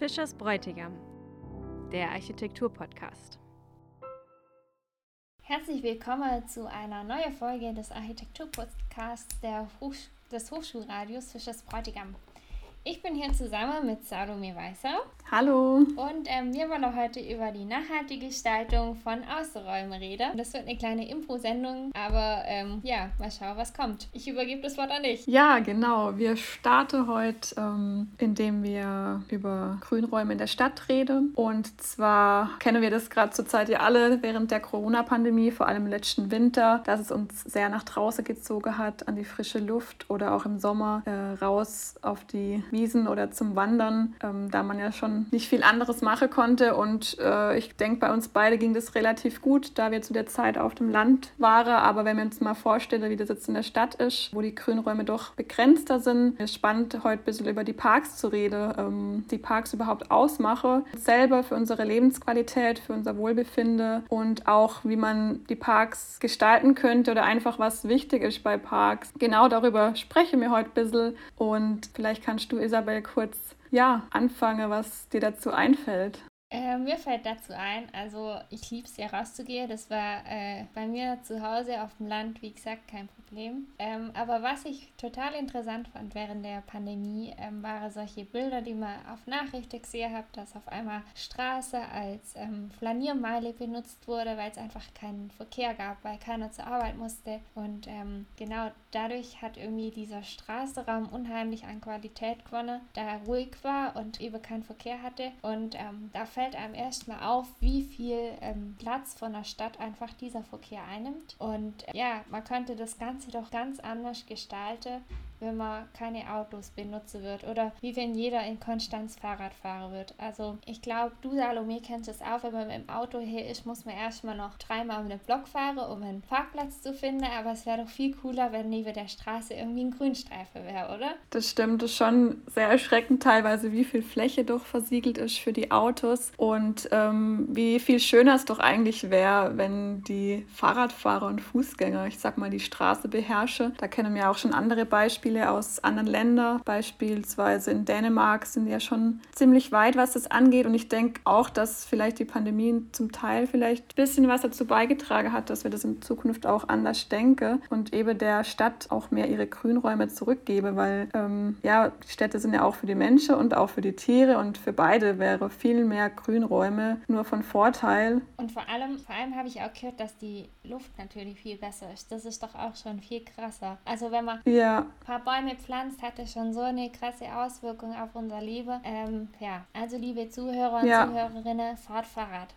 Fischers Bräutigam, der Architektur-Podcast. Herzlich willkommen zu einer neuen Folge des Architektur-Podcasts des Hochschulradios Fischers Bräutigam. Ich bin hier zusammen mit Salome Weißer. Hallo. Und ähm, wir wollen heute über die nachhaltige Gestaltung von Außenräumen reden. Das wird eine kleine Info-Sendung, aber ähm, ja, mal schauen, was kommt. Ich übergebe das Wort an dich. Ja, genau. Wir starten heute, ähm, indem wir über Grünräume in der Stadt reden. Und zwar kennen wir das gerade zurzeit ja alle während der Corona-Pandemie, vor allem im letzten Winter, dass es uns sehr nach draußen gezogen hat, an die frische Luft oder auch im Sommer äh, raus auf die Wiesen oder zum Wandern, ähm, da man ja schon nicht viel anderes machen konnte. Und äh, ich denke, bei uns beide ging das relativ gut, da wir zu der Zeit auf dem Land waren. Aber wenn wir uns mal vorstellen, wie das jetzt in der Stadt ist, wo die Grünräume doch begrenzter sind, ist spannend, heute ein bisschen über die Parks zu reden, ähm, die Parks überhaupt ausmache, selber für unsere Lebensqualität, für unser Wohlbefinden und auch, wie man die Parks gestalten könnte oder einfach was wichtig ist bei Parks. Genau darüber sprechen wir heute ein bisschen und vielleicht kannst du Isabel, kurz ja, anfange, was dir dazu einfällt. Äh, mir fällt dazu ein, also ich liebe es ja rauszugehen. Das war äh, bei mir zu Hause auf dem Land, wie gesagt, kein Problem. Ähm, aber was ich total interessant fand während der Pandemie, ähm, waren solche Bilder, die man auf Nachrichten gesehen hat, dass auf einmal Straße als ähm, Flaniermeile benutzt wurde, weil es einfach keinen Verkehr gab, weil keiner zur Arbeit musste. Und ähm, genau dadurch hat irgendwie dieser Straßenraum unheimlich an Qualität gewonnen, da er ruhig war und eben keinen Verkehr hatte. Und ähm, da fällt einem erstmal auf, wie viel ähm, Platz von der Stadt einfach dieser Verkehr einnimmt. Und äh, ja, man könnte das Ganze doch ganz anders gestalten, wenn man keine Autos benutzen wird oder wie wenn jeder in Konstanz Fahrrad fahren wird. Also ich glaube, du Salome kennst es auch, wenn man mit dem Auto hier ist, muss man erstmal noch dreimal um den Block fahren, um einen Parkplatz zu finden, aber es wäre doch viel cooler, wenn neben der Straße irgendwie ein Grünstreifen wäre, oder? Das stimmt, das ist schon sehr erschreckend teilweise, wie viel Fläche doch versiegelt ist für die Autos und ähm, wie viel schöner es doch eigentlich wäre, wenn die Fahrradfahrer und Fußgänger, ich sag mal, die Straße beherrsche. Da kennen wir auch schon andere Beispiele Beispiele aus anderen Ländern. Beispielsweise in Dänemark sind ja schon ziemlich weit, was das angeht. Und ich denke auch, dass vielleicht die Pandemie zum Teil vielleicht ein bisschen was dazu beigetragen hat, dass wir das in Zukunft auch anders denken und eben der Stadt auch mehr ihre Grünräume zurückgebe, weil ähm, ja, Städte sind ja auch für die Menschen und auch für die Tiere und für beide wäre viel mehr Grünräume nur von Vorteil. Und vor allem, vor allem habe ich auch gehört, dass die Luft natürlich viel besser ist. Das ist doch auch schon viel krasser. Also wenn man ja. ein paar Bäume pflanzt, hat das schon so eine krasse Auswirkung auf unser Leben. Ähm, ja, also liebe Zuhörer und ja. Zuhörerinnen, fahrt Fahrrad.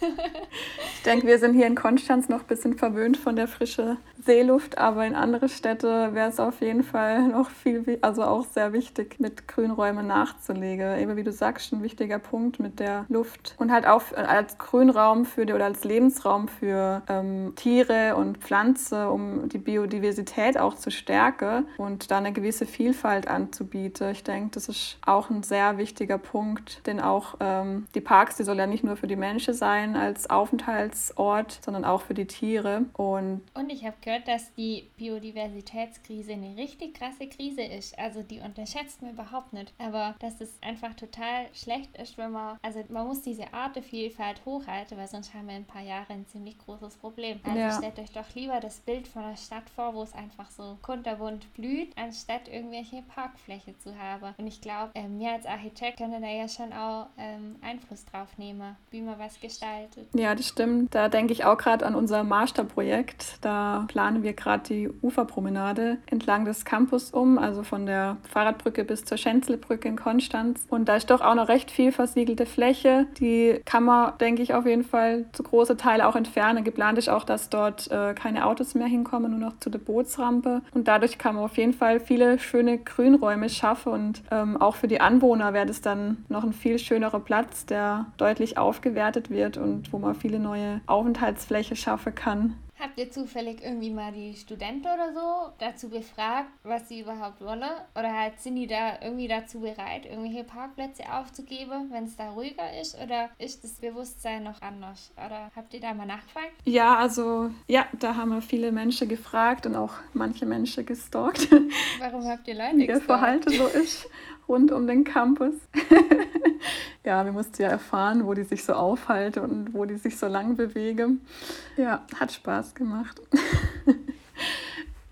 Ich denke, wir sind hier in Konstanz noch ein bisschen verwöhnt von der frischen Seeluft, aber in andere Städte wäre es auf jeden Fall noch viel, also auch sehr wichtig, mit Grünräumen nachzulegen. Eben wie du sagst, ein wichtiger Punkt mit der Luft und halt auch als Grünraum für die oder als Lebensraum für ähm, Tiere und Pflanzen, um die Biodiversität auch zu stärken und da eine gewisse Vielfalt anzubieten. Ich denke, das ist auch ein sehr wichtiger Punkt, denn auch ähm, die Parks, die sollen ja nicht nur für die Menschen sein, sein als Aufenthaltsort, sondern auch für die Tiere. Und, und ich habe gehört, dass die Biodiversitätskrise eine richtig krasse Krise ist. Also die unterschätzt man überhaupt nicht. Aber dass es einfach total schlecht ist, wenn man, also man muss diese Artenvielfalt hochhalten, weil sonst haben wir in ein paar Jahren ein ziemlich großes Problem. Also ja. stellt euch doch lieber das Bild von der Stadt vor, wo es einfach so kunterbunt blüht, anstatt irgendwelche Parkfläche zu haben. Und ich glaube, ähm, wir als Architekt können da ja schon auch ähm, Einfluss drauf nehmen, wie man was gestaltet gestaltet. Ja, das stimmt. Da denke ich auch gerade an unser Masterprojekt. Da planen wir gerade die Uferpromenade entlang des Campus um, also von der Fahrradbrücke bis zur Schenzelbrücke in Konstanz. Und da ist doch auch noch recht viel versiegelte Fläche. Die kann man, denke ich, auf jeden Fall zu große Teile auch entfernen. Geplant ist auch, dass dort äh, keine Autos mehr hinkommen, nur noch zu der Bootsrampe. Und dadurch kann man auf jeden Fall viele schöne Grünräume schaffen. Und ähm, auch für die Anwohner wäre das dann noch ein viel schönerer Platz, der deutlich aufgewertet wird und wo man viele neue Aufenthaltsfläche schaffen kann. Habt ihr zufällig irgendwie mal die Studenten oder so dazu befragt, was sie überhaupt wollen? Oder halt sind die da irgendwie dazu bereit, irgendwelche Parkplätze aufzugeben, wenn es da ruhiger ist? Oder ist das Bewusstsein noch anders? Oder habt ihr da mal nachgefragt? Ja, also ja, da haben wir viele Menschen gefragt und auch manche Menschen gestalkt. Warum habt ihr Leute ihr Verhalten so ist rund um den Campus. ja, wir mussten ja erfahren, wo die sich so aufhalten und wo die sich so lang bewegen. Ja, hat Spaß gemacht.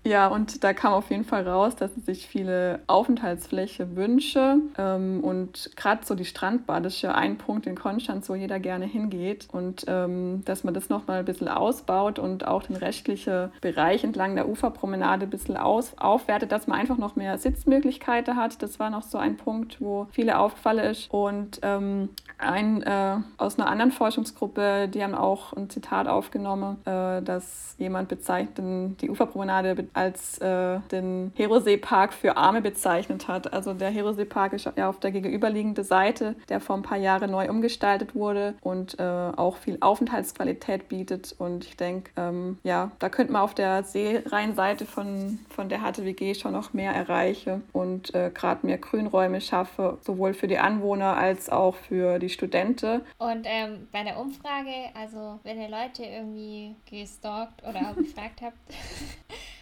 Ja, und da kam auf jeden Fall raus, dass sie sich viele Aufenthaltsfläche wünsche. Ähm, und gerade so die Strandbad ist ja ein Punkt in Konstanz, wo jeder gerne hingeht. Und ähm, dass man das nochmal ein bisschen ausbaut und auch den rechtlichen Bereich entlang der Uferpromenade ein bisschen aus, aufwertet, dass man einfach noch mehr Sitzmöglichkeiten hat. Das war noch so ein Punkt, wo viele aufgefallen ist. Und ähm, ein äh, aus einer anderen Forschungsgruppe, die haben auch ein Zitat aufgenommen, äh, dass jemand bezeichnet die Uferpromenade als äh, den Herosee-Park für Arme bezeichnet hat. Also der Herosee-Park ist ja auf der gegenüberliegenden Seite, der vor ein paar Jahren neu umgestaltet wurde und äh, auch viel Aufenthaltsqualität bietet. Und ich denke, ähm, ja, da könnte man auf der Seerheinseite von, von der HTWG schon noch mehr erreichen und äh, gerade mehr Grünräume schaffen, sowohl für die Anwohner als auch für die Studenten. Und ähm, bei der Umfrage, also wenn ihr Leute irgendwie gestalkt oder auch gefragt habt,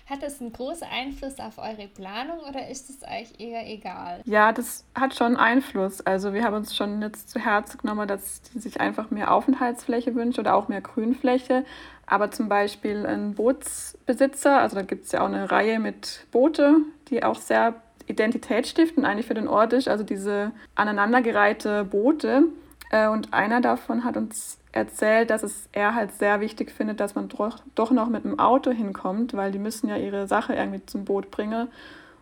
Hat das einen großen Einfluss auf eure Planung oder ist es euch eher egal? Ja, das hat schon Einfluss. Also wir haben uns schon jetzt zu Herzen genommen, dass die sich einfach mehr Aufenthaltsfläche wünschen oder auch mehr Grünfläche. Aber zum Beispiel ein Bootsbesitzer, also da gibt es ja auch eine Reihe mit Boote, die auch sehr identitätsstiftend eigentlich für den Ort ist. Also diese aneinandergereihte Boote. Äh, und einer davon hat uns erzählt, dass es er halt sehr wichtig findet, dass man doch, noch mit dem Auto hinkommt, weil die müssen ja ihre Sache irgendwie zum Boot bringen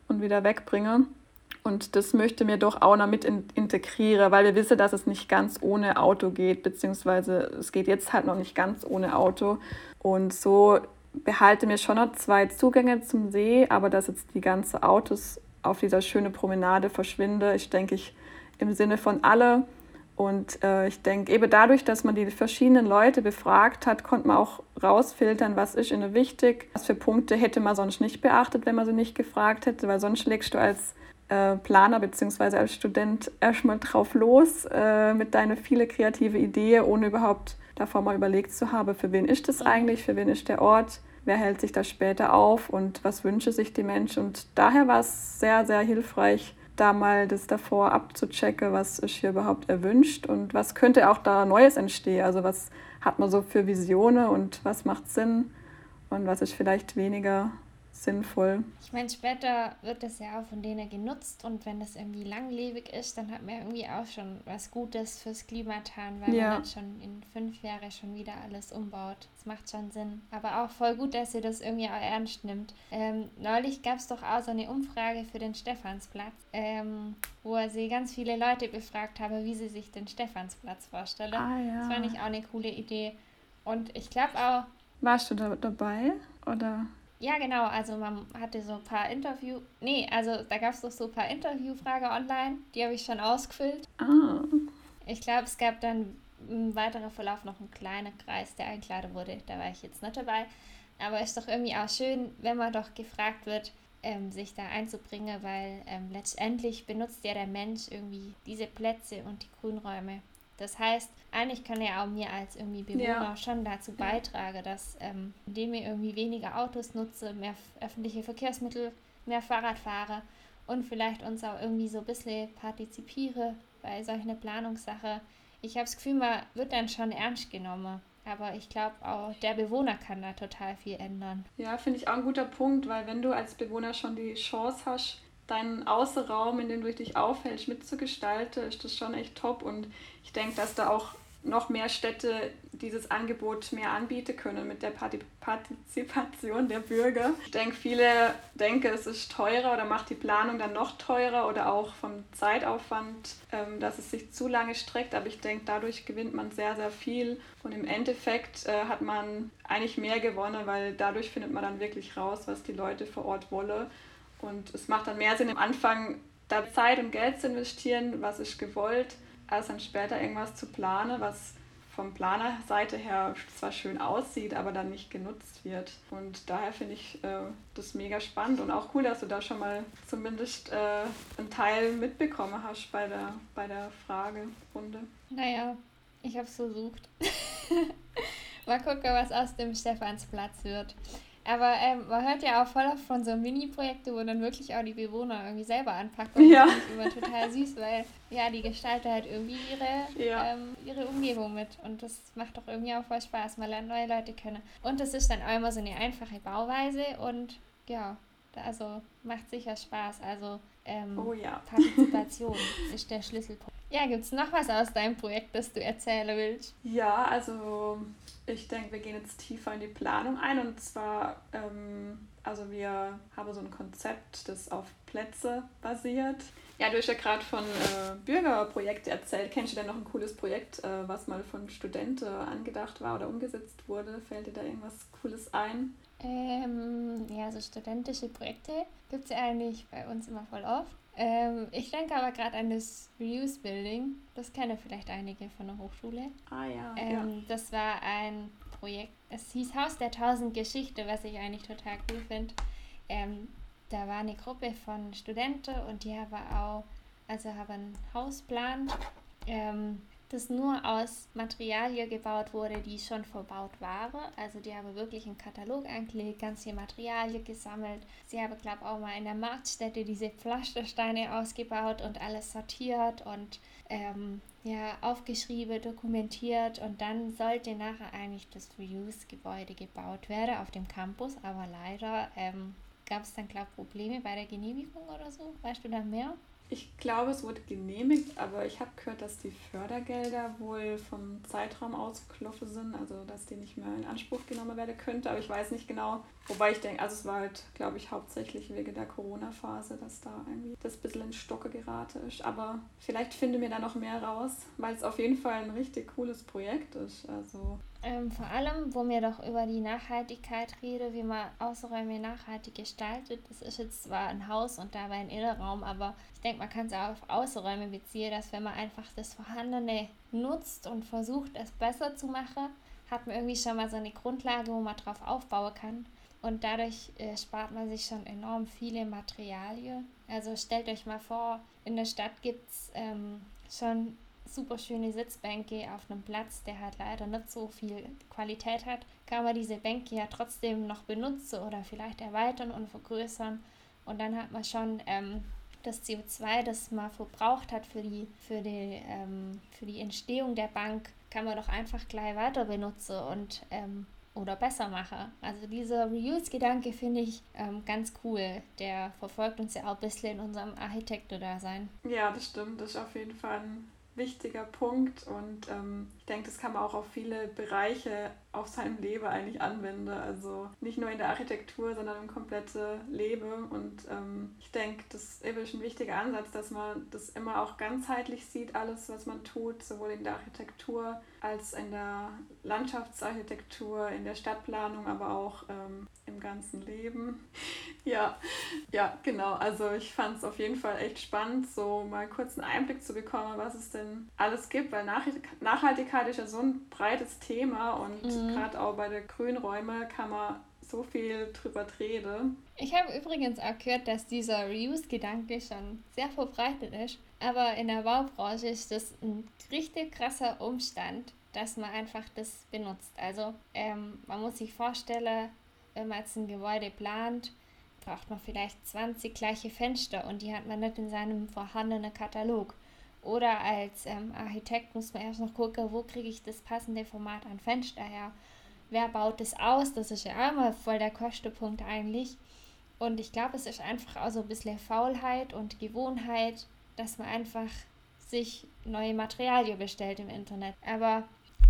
und wieder wegbringen. Und das möchte mir doch auch noch mit in, integrieren, weil wir wissen, dass es nicht ganz ohne Auto geht, beziehungsweise es geht jetzt halt noch nicht ganz ohne Auto. Und so behalte mir schon noch zwei Zugänge zum See, aber dass jetzt die ganzen Autos auf dieser schönen Promenade verschwinden, ich denke ich im Sinne von alle und äh, ich denke, eben dadurch, dass man die verschiedenen Leute befragt hat, konnte man auch rausfiltern, was ist ihnen wichtig, was für Punkte hätte man sonst nicht beachtet, wenn man sie nicht gefragt hätte, weil sonst legst du als äh, Planer bzw. als Student erstmal drauf los äh, mit deiner viele kreative Idee, ohne überhaupt davor mal überlegt zu haben, für wen ist das eigentlich, für wen ist der Ort, wer hält sich da später auf und was wünsche sich die Menschen. Und daher war es sehr, sehr hilfreich, da mal das davor abzuchecken, was ist hier überhaupt erwünscht und was könnte auch da Neues entstehen. Also was hat man so für Visionen und was macht Sinn und was ist vielleicht weniger sinnvoll. Ich meine, später wird das ja auch von denen genutzt und wenn das irgendwie langlebig ist, dann hat man irgendwie auch schon was Gutes fürs Klima getan, weil ja. man dann schon in fünf Jahren schon wieder alles umbaut. Das macht schon Sinn. Aber auch voll gut, dass ihr das irgendwie auch ernst nimmt. Ähm, neulich gab es doch auch so eine Umfrage für den Stephansplatz, ähm, wo sie ganz viele Leute befragt habe, wie sie sich den Stephansplatz vorstellen. Ah, ja. Das fand ich auch eine coole Idee. Und ich glaube auch. Warst du da dabei? Oder? Ja, genau. Also man hatte so ein paar Interview... Nee, also da gab es doch so ein paar Interviewfragen online. Die habe ich schon ausgefüllt. Ah. Ich glaube, es gab dann im weiteren Verlauf noch einen kleinen Kreis, der eingeladen wurde. Da war ich jetzt nicht dabei. Aber es ist doch irgendwie auch schön, wenn man doch gefragt wird, ähm, sich da einzubringen, weil ähm, letztendlich benutzt ja der Mensch irgendwie diese Plätze und die Grünräume das heißt, eigentlich kann er auch mir als irgendwie Bewohner ja. schon dazu beitragen, dass ähm, indem ich irgendwie weniger Autos nutze, mehr öffentliche Verkehrsmittel, mehr Fahrrad fahre und vielleicht uns auch irgendwie so ein bisschen partizipiere bei solchen Planungssache. Ich habe das Gefühl, man wird dann schon ernst genommen. Aber ich glaube auch, der Bewohner kann da total viel ändern. Ja, finde ich auch ein guter Punkt, weil wenn du als Bewohner schon die Chance hast, deinen Außenraum, in dem du dich aufhältst, mitzugestalten, ist das schon echt top. Und ich denke, dass da auch noch mehr Städte dieses Angebot mehr anbieten können mit der Partizipation der Bürger. Ich denke, viele denken, es ist teurer oder macht die Planung dann noch teurer oder auch vom Zeitaufwand, ähm, dass es sich zu lange streckt. Aber ich denke, dadurch gewinnt man sehr, sehr viel und im Endeffekt äh, hat man eigentlich mehr gewonnen, weil dadurch findet man dann wirklich raus, was die Leute vor Ort wollen. Und es macht dann mehr Sinn, am Anfang da Zeit und Geld zu investieren, was ist gewollt, als dann später irgendwas zu planen, was vom Planerseite her zwar schön aussieht, aber dann nicht genutzt wird. Und daher finde ich äh, das mega spannend und auch cool, dass du da schon mal zumindest äh, einen Teil mitbekommen hast bei der, bei der Fragerunde. Naja, ich habe es versucht. mal gucken, was aus dem Stephansplatz wird. Aber ähm, man hört ja auch voll oft von so Mini-Projekten, wo dann wirklich auch die Bewohner irgendwie selber anpacken. Und ja. Das ist immer total süß, weil ja, die gestalten halt irgendwie ihre, ja. ähm, ihre Umgebung mit. Und das macht doch irgendwie auch voll Spaß. Man lernt neue Leute kennen. Und das ist dann auch immer so eine einfache Bauweise und ja, also macht sicher Spaß. Also ähm, oh ja. Partizipation ist der Schlüsselpunkt. Ja, gibt es noch was aus deinem Projekt, das du erzählen willst? Ja, also ich denke, wir gehen jetzt tiefer in die Planung ein und zwar, ähm, also wir haben so ein Konzept, das auf Plätze basiert. Ja, du hast ja gerade von äh, Bürgerprojekten erzählt. Kennst du denn noch ein cooles Projekt, äh, was mal von Studenten angedacht war oder umgesetzt wurde? Fällt dir da irgendwas Cooles ein? Ähm, ja, so studentische Projekte gibt es ja eigentlich bei uns immer voll oft. Ähm, ich denke aber gerade an das Reuse Building. Das kennen vielleicht einige von der Hochschule. Ah ja, ähm, ja. Das war ein Projekt, es hieß Haus der Tausend Geschichte, was ich eigentlich total cool finde. Ähm, da war eine Gruppe von Studenten und die haben auch, also haben einen Hausplan ähm, das nur aus Materialien gebaut wurde, die schon verbaut waren. Also die haben wirklich einen Katalog angelegt, ganz viele Materialien gesammelt. Sie haben, glaube ich, auch mal in der Marktstätte diese Pflastersteine ausgebaut und alles sortiert und ähm, ja, aufgeschrieben, dokumentiert und dann sollte nachher eigentlich das Reuse-Gebäude gebaut werden auf dem Campus, aber leider ähm, gab es dann, glaube ich, Probleme bei der Genehmigung oder so. Weißt du da mehr? Ich glaube, es wurde genehmigt, aber ich habe gehört, dass die Fördergelder wohl vom Zeitraum ausgelaufen sind, also dass die nicht mehr in Anspruch genommen werden könnte. Aber ich weiß nicht genau, wobei ich denke, also es war halt, glaube ich, hauptsächlich wegen der Corona-Phase, dass da irgendwie das ein bisschen in Stocke geraten ist. Aber vielleicht finden wir da noch mehr raus, weil es auf jeden Fall ein richtig cooles Projekt ist. Also ähm, vor allem, wo wir doch über die Nachhaltigkeit reden, wie man Außenräume nachhaltig gestaltet. Das ist jetzt zwar ein Haus und dabei ein Innenraum, aber ich denke, man kann es auch auf Außenräume beziehen, dass wenn man einfach das Vorhandene nutzt und versucht, es besser zu machen, hat man irgendwie schon mal so eine Grundlage, wo man drauf aufbauen kann. Und dadurch äh, spart man sich schon enorm viele Materialien. Also stellt euch mal vor, in der Stadt gibt es ähm, schon super schöne Sitzbänke auf einem Platz, der halt leider nicht so viel Qualität hat, kann man diese Bänke ja trotzdem noch benutzen oder vielleicht erweitern und vergrößern. Und dann hat man schon ähm, das CO2, das man verbraucht hat für die, für, die, ähm, für die Entstehung der Bank, kann man doch einfach gleich weiter benutzen und ähm, oder besser machen. Also dieser Reuse-Gedanke finde ich ähm, ganz cool. Der verfolgt uns ja auch ein bisschen in unserem Architektendasein. Ja, das stimmt. Das ist auf jeden Fall ein wichtiger Punkt und ähm, ich denke, das kann man auch auf viele Bereiche auf seinem Leben eigentlich anwenden. Also nicht nur in der Architektur, sondern im kompletten Leben. Und ähm, ich denke, das ist ein wichtiger Ansatz, dass man das immer auch ganzheitlich sieht, alles, was man tut, sowohl in der Architektur als in der Landschaftsarchitektur, in der Stadtplanung, aber auch ähm, im ganzen Leben. Ja, ja, genau. Also ich fand es auf jeden Fall echt spannend, so mal kurz einen Einblick zu bekommen, was es denn alles gibt, weil Nachhaltigkeit ist ja so ein breites Thema und mhm. gerade auch bei den Grünräumen kann man so viel drüber reden. Ich habe übrigens auch gehört, dass dieser Reuse-Gedanke schon sehr verbreitet ist, aber in der Baubranche ist das ein richtig krasser Umstand, dass man einfach das benutzt. Also ähm, man muss sich vorstellen, wenn man jetzt ein Gebäude plant, braucht man vielleicht 20 gleiche Fenster und die hat man nicht in seinem vorhandenen Katalog. Oder als ähm, Architekt muss man erst noch gucken, wo kriege ich das passende Format an Fenster her. Wer baut das aus? Das ist ja auch mal voll der Kostenpunkt eigentlich. Und ich glaube, es ist einfach auch so ein bisschen Faulheit und Gewohnheit, dass man einfach sich neue Materialien bestellt im Internet. Aber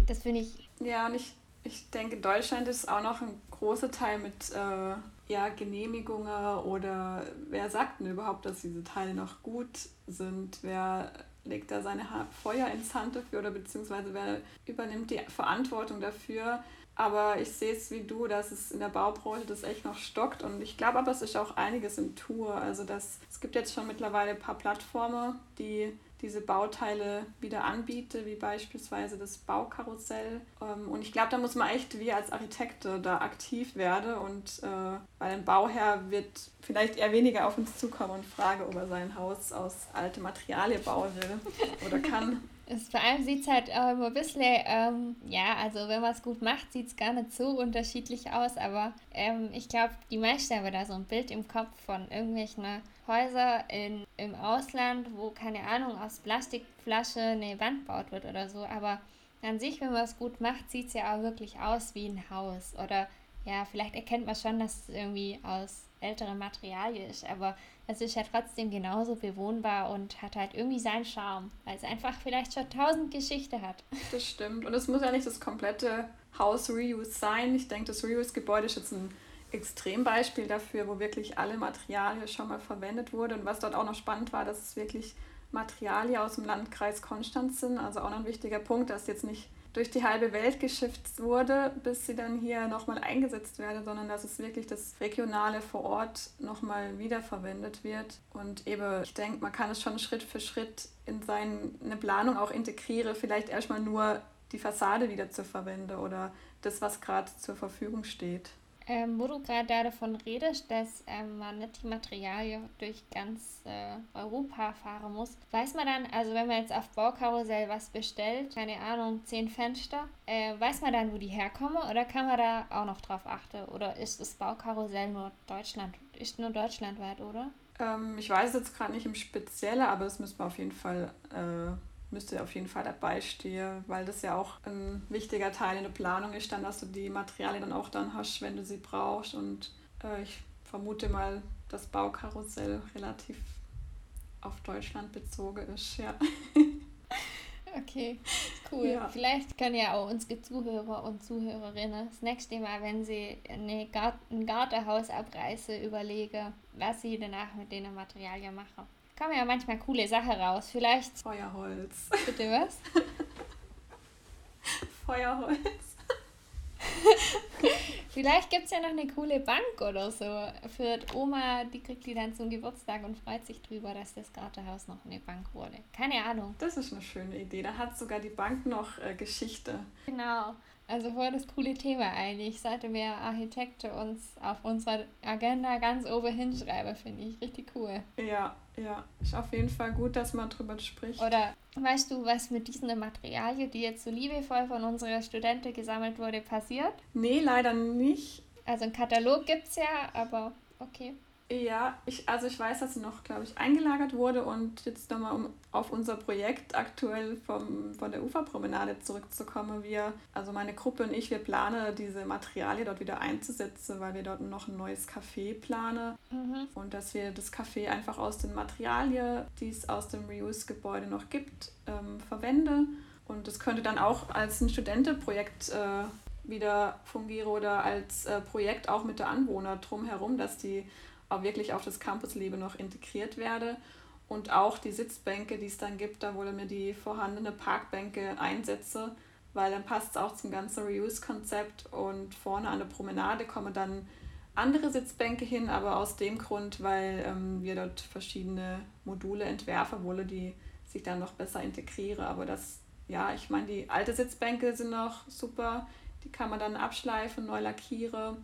das finde ich. Ja, und ich, ich denke, Deutschland ist auch noch ein großer Teil mit äh, ja, Genehmigungen oder wer sagt denn überhaupt, dass diese Teile noch gut sind? Wer legt da seine Feuer ins Hand dafür oder beziehungsweise wer übernimmt die Verantwortung dafür, Aber ich sehe es wie du, dass es in der Baubranche das echt noch stockt. Und ich glaube aber, es ist auch einiges in Tour. Also das, es gibt jetzt schon mittlerweile ein paar Plattformen, die diese Bauteile wieder anbiete, wie beispielsweise das Baukarussell. Ähm, und ich glaube, da muss man echt wie als Architekte da aktiv werden und äh, weil ein Bauherr wird vielleicht eher weniger auf uns zukommen und fragen, ob er sein Haus aus alte Materialien bauen will oder kann. Es, vor allem sieht es halt auch immer ein bisschen, ähm, ja, also wenn man es gut macht, sieht es gar nicht so unterschiedlich aus, aber ähm, ich glaube, die meisten haben da so ein Bild im Kopf von irgendwelchen Häuser in, im Ausland, wo, keine Ahnung, aus Plastikflasche eine Wand baut wird oder so. Aber an sich, wenn man es gut macht, sieht es ja auch wirklich aus wie ein Haus. Oder ja, vielleicht erkennt man schon, dass es irgendwie aus älterem Materialien ist, aber es ist ja trotzdem genauso bewohnbar und hat halt irgendwie seinen Charme, weil es einfach vielleicht schon tausend Geschichte hat. Das stimmt. Und es muss ja nicht das komplette Haus Reuse sein. Ich denke, das Reuse-Gebäude ist jetzt ein Extrembeispiel dafür, wo wirklich alle Materialien schon mal verwendet wurden. Und was dort auch noch spannend war, dass es wirklich Materialien aus dem Landkreis Konstanz sind. Also auch noch ein wichtiger Punkt, dass jetzt nicht durch die halbe Welt geschifft wurde, bis sie dann hier nochmal eingesetzt werden, sondern dass es wirklich das Regionale vor Ort nochmal wiederverwendet wird. Und eben, ich denke, man kann es schon Schritt für Schritt in seine Planung auch integrieren, vielleicht erstmal nur die Fassade wieder zu verwenden oder das, was gerade zur Verfügung steht. Ähm, wo du gerade davon redest, dass ähm, man nicht die Materialien durch ganz äh, Europa fahren muss, weiß man dann, also wenn man jetzt auf Baukarussell was bestellt, keine Ahnung, zehn Fenster, äh, weiß man dann, wo die herkommen oder kann man da auch noch drauf achten? Oder ist das Baukarussell nur Deutschland, ist nur deutschlandweit, oder? Ähm, ich weiß jetzt gerade nicht im Speziellen, aber das müssen wir auf jeden Fall äh müsste auf jeden Fall dabei stehen, weil das ja auch ein wichtiger Teil in der Planung ist, dann, dass du die Materialien dann auch dann hast, wenn du sie brauchst. Und äh, ich vermute mal, dass Baukarussell relativ auf Deutschland bezogen ist, ja. Okay, cool. Ja. Vielleicht können ja auch unsere Zuhörer und Zuhörerinnen das nächste Mal, wenn sie eine Gart ein Gartenhaus abreißen, überlegen, was sie danach mit den Materialien machen kommen ja manchmal coole Sachen raus. Vielleicht. Feuerholz. Bitte was? Feuerholz. Vielleicht gibt es ja noch eine coole Bank oder so. Für die Oma, die kriegt die dann zum Geburtstag und freut sich drüber, dass das Gartenhaus noch eine Bank wurde. Keine Ahnung. Das ist eine schöne Idee. Da hat sogar die Bank noch äh, Geschichte. Genau. Also voll das coole Thema eigentlich. Sollte mehr Architekte uns auf unserer Agenda ganz oben hinschreiben, finde ich richtig cool. Ja, ja. Ist auf jeden Fall gut, dass man drüber spricht. Oder weißt du, was mit diesen Materialien, die jetzt so liebevoll von unserer Studenten gesammelt wurde, passiert? Nee, leider nicht. Also einen Katalog gibt es ja, aber okay. Ja, ich, also ich weiß, dass sie noch, glaube ich, eingelagert wurde und jetzt nochmal, um auf unser Projekt aktuell vom, von der Uferpromenade zurückzukommen. Wir, also meine Gruppe und ich, wir planen diese Materialien dort wieder einzusetzen, weil wir dort noch ein neues Café planen mhm. und dass wir das Café einfach aus den Materialien, die es aus dem Reuse-Gebäude noch gibt, ähm, verwenden. Und das könnte dann auch als ein Studentenprojekt äh, wieder fungieren oder als äh, Projekt auch mit der Anwohner drumherum, dass die auch wirklich auf das Campusleben noch integriert werde. Und auch die Sitzbänke, die es dann gibt, da wurde mir die vorhandene Parkbänke einsetze, weil dann passt es auch zum ganzen Reuse-Konzept und vorne an der Promenade kommen dann andere Sitzbänke hin, aber aus dem Grund, weil ähm, wir dort verschiedene Module entwerfen wollen, die sich dann noch besser integrieren. Aber das, ja, ich meine, die alte Sitzbänke sind noch super, die kann man dann abschleifen, neu lackieren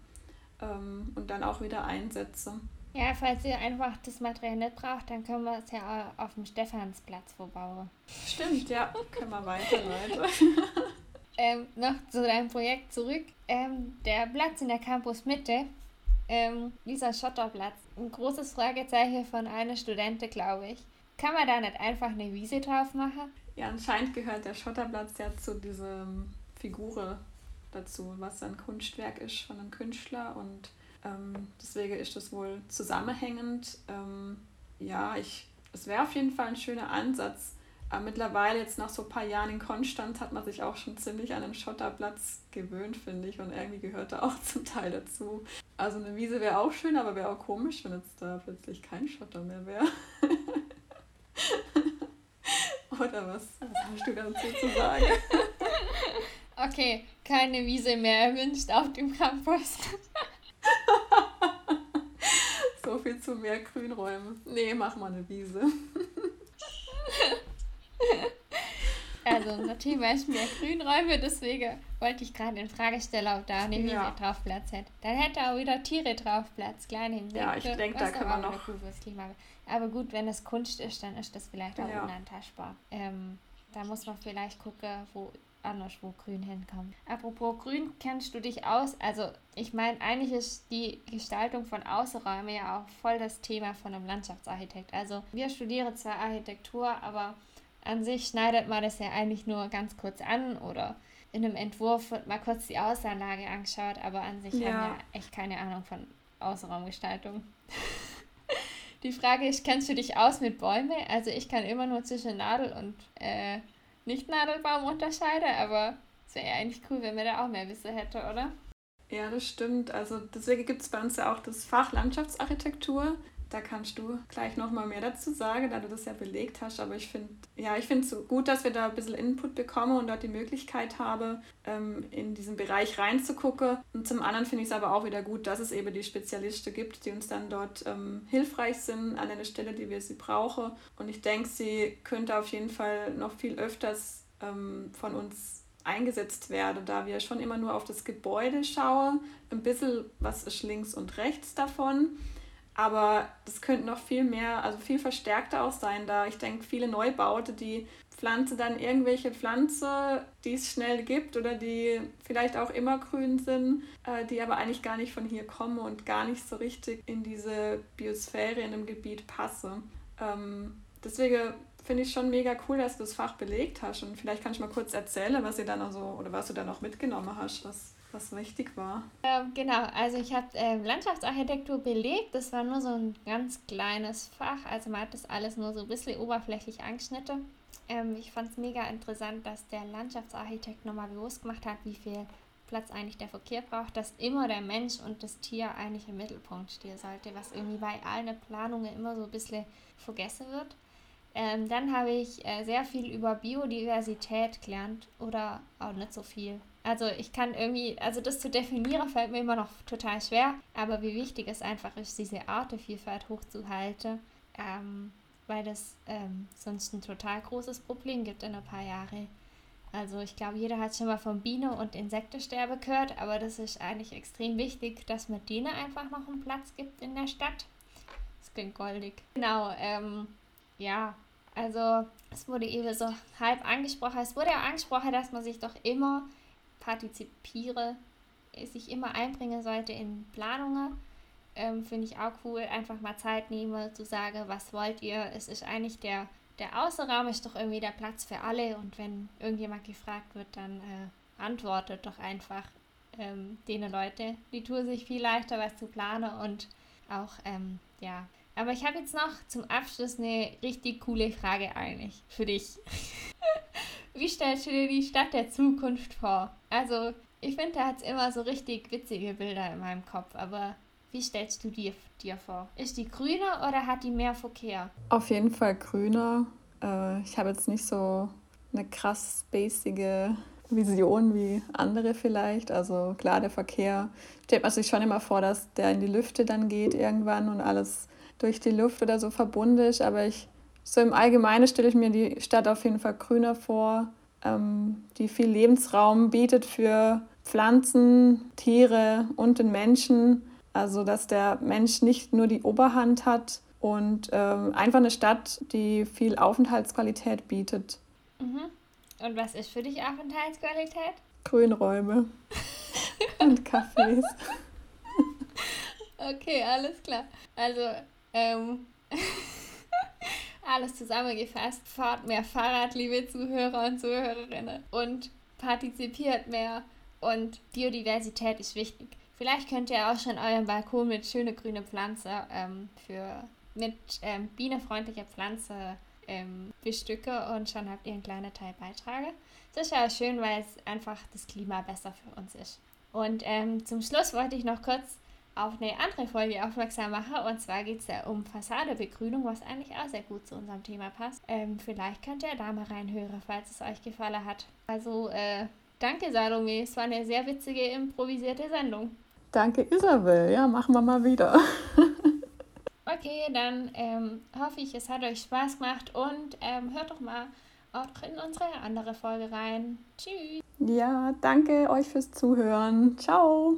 ähm, und dann auch wieder einsetzen. Ja, falls ihr einfach das Material nicht braucht, dann können wir es ja auf dem Stephansplatz verbauen. Stimmt, ja. können wir weiterleiten. ähm, noch zu deinem Projekt zurück. Ähm, der Platz in der Campusmitte, ähm, dieser Schotterplatz, ein großes Fragezeichen von einer Studentin, glaube ich. Kann man da nicht einfach eine Wiese drauf machen? Ja, anscheinend gehört der Schotterplatz ja zu dieser Figur dazu, was ein Kunstwerk ist von einem Künstler und ähm, deswegen ist das wohl zusammenhängend. Ähm, ja, ich, es wäre auf jeden Fall ein schöner Ansatz. Aber mittlerweile, jetzt nach so ein paar Jahren in Konstanz, hat man sich auch schon ziemlich an den Schotterplatz gewöhnt, finde ich. Und irgendwie gehört da auch zum Teil dazu. Also eine Wiese wäre auch schön, aber wäre auch komisch, wenn jetzt da plötzlich kein Schotter mehr wäre. Oder was? Was hast du dazu zu sagen? Okay, keine Wiese mehr erwünscht auf dem Campus. so viel zu mehr Grünräume. Nee, mach mal eine Wiese. Also unser Thema ist mehr Grünräume, deswegen wollte ich gerade in Frage stellen, ob da eine Wiese ja. drauf Platz hätte. Dann hätte auch wieder Tiere drauf Platz, kleine Insekten. Ja, ich denke, da kann man noch... Aber gut, wenn es Kunst ist, dann ist das vielleicht auch ja. unantastbar. Ähm, da muss man vielleicht gucken, wo anders, wo Grün hinkommt. Apropos Grün, kennst du dich aus? Also, ich meine, eigentlich ist die Gestaltung von Außenräumen ja auch voll das Thema von einem Landschaftsarchitekt. Also, wir studieren zwar Architektur, aber an sich schneidet man das ja eigentlich nur ganz kurz an oder in einem Entwurf wird mal kurz die Außenlage angeschaut, aber an sich ja. haben wir echt keine Ahnung von Außenraumgestaltung. die Frage ist, kennst du dich aus mit Bäumen? Also ich kann immer nur zwischen Nadel und äh, Nicht-Nadelbaum unterscheiden, aber es wäre ja eigentlich cool, wenn wir da auch mehr Wissen hätte, oder? Ja, das stimmt. Also deswegen gibt es bei uns ja auch das Fach Landschaftsarchitektur. Da kannst du gleich nochmal mehr dazu sagen, da du das ja belegt hast. Aber ich finde ja, es so gut, dass wir da ein bisschen Input bekommen und dort die Möglichkeit haben, ähm, in diesen Bereich reinzugucken. Und zum anderen finde ich es aber auch wieder gut, dass es eben die Spezialisten gibt, die uns dann dort ähm, hilfreich sind an einer Stelle, die wir sie brauchen. Und ich denke, sie könnte auf jeden Fall noch viel öfters ähm, von uns eingesetzt werden, da wir schon immer nur auf das Gebäude schauen. Ein bisschen was ist links und rechts davon. Aber das könnte noch viel mehr, also viel verstärkter auch sein, da ich denke, viele Neubaute, die pflanzen dann irgendwelche Pflanze, die es schnell gibt oder die vielleicht auch immer grün sind, äh, die aber eigentlich gar nicht von hier kommen und gar nicht so richtig in diese Biosphäre in dem Gebiet passen. Ähm, deswegen finde ich schon mega cool, dass du das Fach belegt hast und vielleicht kannst du mal kurz erzählen, was ihr dann also oder was du da noch mitgenommen hast, was was wichtig war. Ähm, genau, also ich habe äh, Landschaftsarchitektur belegt. Das war nur so ein ganz kleines Fach. Also man hat das alles nur so ein bisschen oberflächlich angeschnitten. Ähm, ich fand es mega interessant, dass der Landschaftsarchitekt nochmal bewusst gemacht hat, wie viel Platz eigentlich der Verkehr braucht, dass immer der Mensch und das Tier eigentlich im Mittelpunkt stehen sollte, was irgendwie bei allen Planungen immer so ein bisschen vergessen wird. Ähm, dann habe ich äh, sehr viel über Biodiversität gelernt oder auch nicht so viel. Also ich kann irgendwie, also das zu definieren fällt mir immer noch total schwer, aber wie wichtig es einfach ist, diese Artenvielfalt hochzuhalten, ähm, weil das ähm, sonst ein total großes Problem gibt in ein paar Jahren. Also ich glaube, jeder hat schon mal von Biene- und Insektensterbe gehört, aber das ist eigentlich extrem wichtig, dass man denen einfach noch einen Platz gibt in der Stadt. Das klingt goldig. Genau, ähm, ja, also es wurde eben so halb angesprochen. Es wurde ja angesprochen, dass man sich doch immer partizipiere, sich immer einbringen sollte in Planungen. Ähm, Finde ich auch cool, einfach mal Zeit nehmen zu sagen, was wollt ihr? Es ist eigentlich der, der Außenraum ist doch irgendwie der Platz für alle und wenn irgendjemand gefragt wird, dann äh, antwortet doch einfach ähm, denen Leute. Die tun sich viel leichter, was zu planen und auch, ähm, ja. Aber ich habe jetzt noch zum Abschluss eine richtig coole Frage eigentlich für dich. Wie stellst du dir die Stadt der Zukunft vor? Also, ich finde, da hat es immer so richtig witzige Bilder in meinem Kopf, aber wie stellst du dir, dir vor? Ist die grüner oder hat die mehr Verkehr? Auf jeden Fall grüner. Äh, ich habe jetzt nicht so eine krass spacige Vision wie andere vielleicht. Also klar, der Verkehr stellt man sich schon immer vor, dass der in die Lüfte dann geht irgendwann und alles durch die Luft oder so verbunden ist. Aber ich so im Allgemeinen stelle ich mir die Stadt auf jeden Fall grüner vor, ähm, die viel Lebensraum bietet für Pflanzen, Tiere und den Menschen. Also dass der Mensch nicht nur die Oberhand hat und ähm, einfach eine Stadt, die viel Aufenthaltsqualität bietet. Mhm. Und was ist für dich Aufenthaltsqualität? Grünräume und Cafés. Okay, alles klar. Also, ähm, alles zusammengefasst. Fahrt mehr Fahrrad, liebe Zuhörer und Zuhörerinnen. Und partizipiert mehr. Und Biodiversität ist wichtig. Vielleicht könnt ihr auch schon euren Balkon mit schöne grüne Pflanze ähm, für mit ähm, bienenfreundlicher Pflanze ähm, bestücke und schon habt ihr einen kleinen Teil beitrage. Das ist ja schön, weil es einfach das Klima besser für uns ist. Und ähm, zum Schluss wollte ich noch kurz auf eine andere Folge aufmerksam mache. Und zwar geht es ja um Fassadebegrünung, was eigentlich auch sehr gut zu unserem Thema passt. Ähm, vielleicht könnt ihr da mal reinhören, falls es euch gefallen hat. Also, äh, Danke, Salome. Es war eine sehr witzige, improvisierte Sendung. Danke, Isabel. Ja, machen wir mal wieder. okay, dann ähm, hoffe ich, es hat euch Spaß gemacht und ähm, hört doch mal auch in unsere andere Folge rein. Tschüss. Ja, danke euch fürs Zuhören. Ciao.